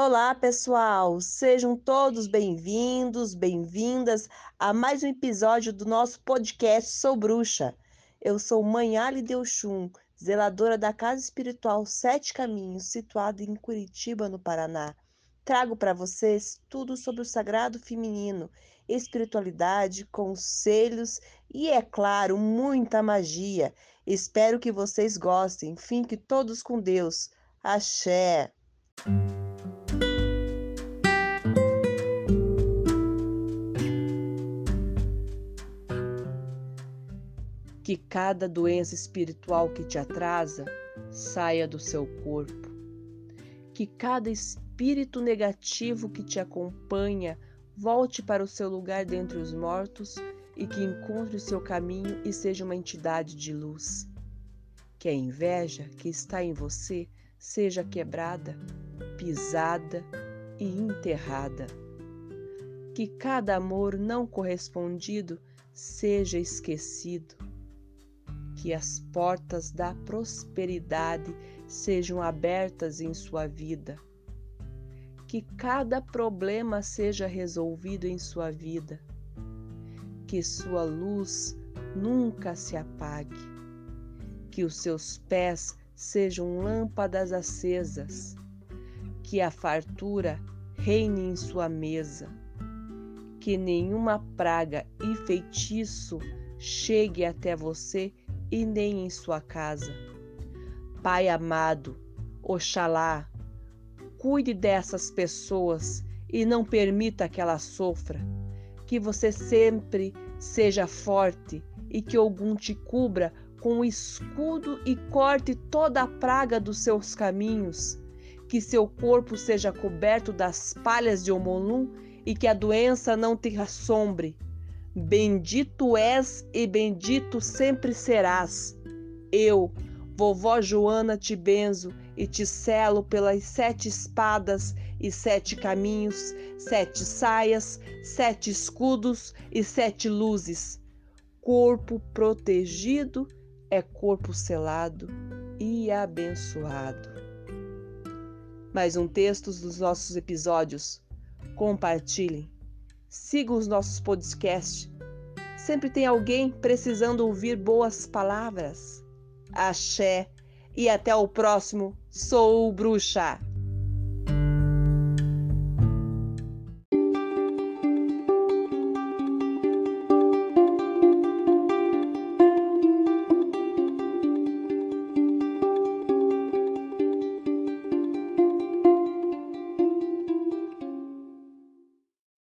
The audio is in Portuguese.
Olá, pessoal! Sejam todos bem-vindos, bem-vindas a mais um episódio do nosso podcast Sou Bruxa. Eu sou Mãe Ali Delchum, zeladora da Casa Espiritual Sete Caminhos, situada em Curitiba, no Paraná. Trago para vocês tudo sobre o sagrado feminino, espiritualidade, conselhos e, é claro, muita magia. Espero que vocês gostem. Fiquem todos com Deus. Axé! Que cada doença espiritual que te atrasa saia do seu corpo, que cada espírito negativo que te acompanha volte para o seu lugar dentre os mortos e que encontre o seu caminho e seja uma entidade de luz. Que a inveja que está em você seja quebrada, pisada e enterrada. Que cada amor não correspondido seja esquecido que as portas da prosperidade sejam abertas em sua vida, que cada problema seja resolvido em sua vida, que sua luz nunca se apague, que os seus pés sejam lâmpadas acesas, que a fartura reine em sua mesa, que nenhuma praga e feitiço chegue até você e nem em sua casa. Pai amado, Oxalá, cuide dessas pessoas e não permita que elas sofram. Que você sempre seja forte e que algum te cubra com o escudo e corte toda a praga dos seus caminhos. Que seu corpo seja coberto das palhas de Omolum e que a doença não te assombre Bendito és e bendito sempre serás. Eu, vovó Joana, te benzo e te selo pelas sete espadas e sete caminhos, sete saias, sete escudos e sete luzes. Corpo protegido é corpo selado e abençoado. Mais um texto dos nossos episódios. Compartilhem Siga os nossos podcasts. Sempre tem alguém precisando ouvir boas palavras. Axé. E até o próximo. Sou Bruxa.